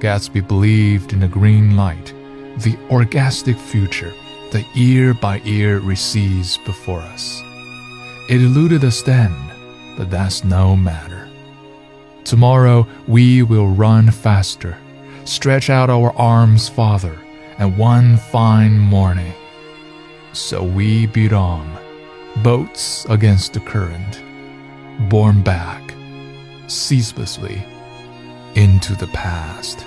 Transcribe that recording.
Gatsby believed in the green light, the orgastic future that year by year recedes before us. It eluded us then, but that's no matter. Tomorrow we will run faster, stretch out our arms farther, and one fine morning. So we beat on, boats against the current, borne back ceaselessly into the past.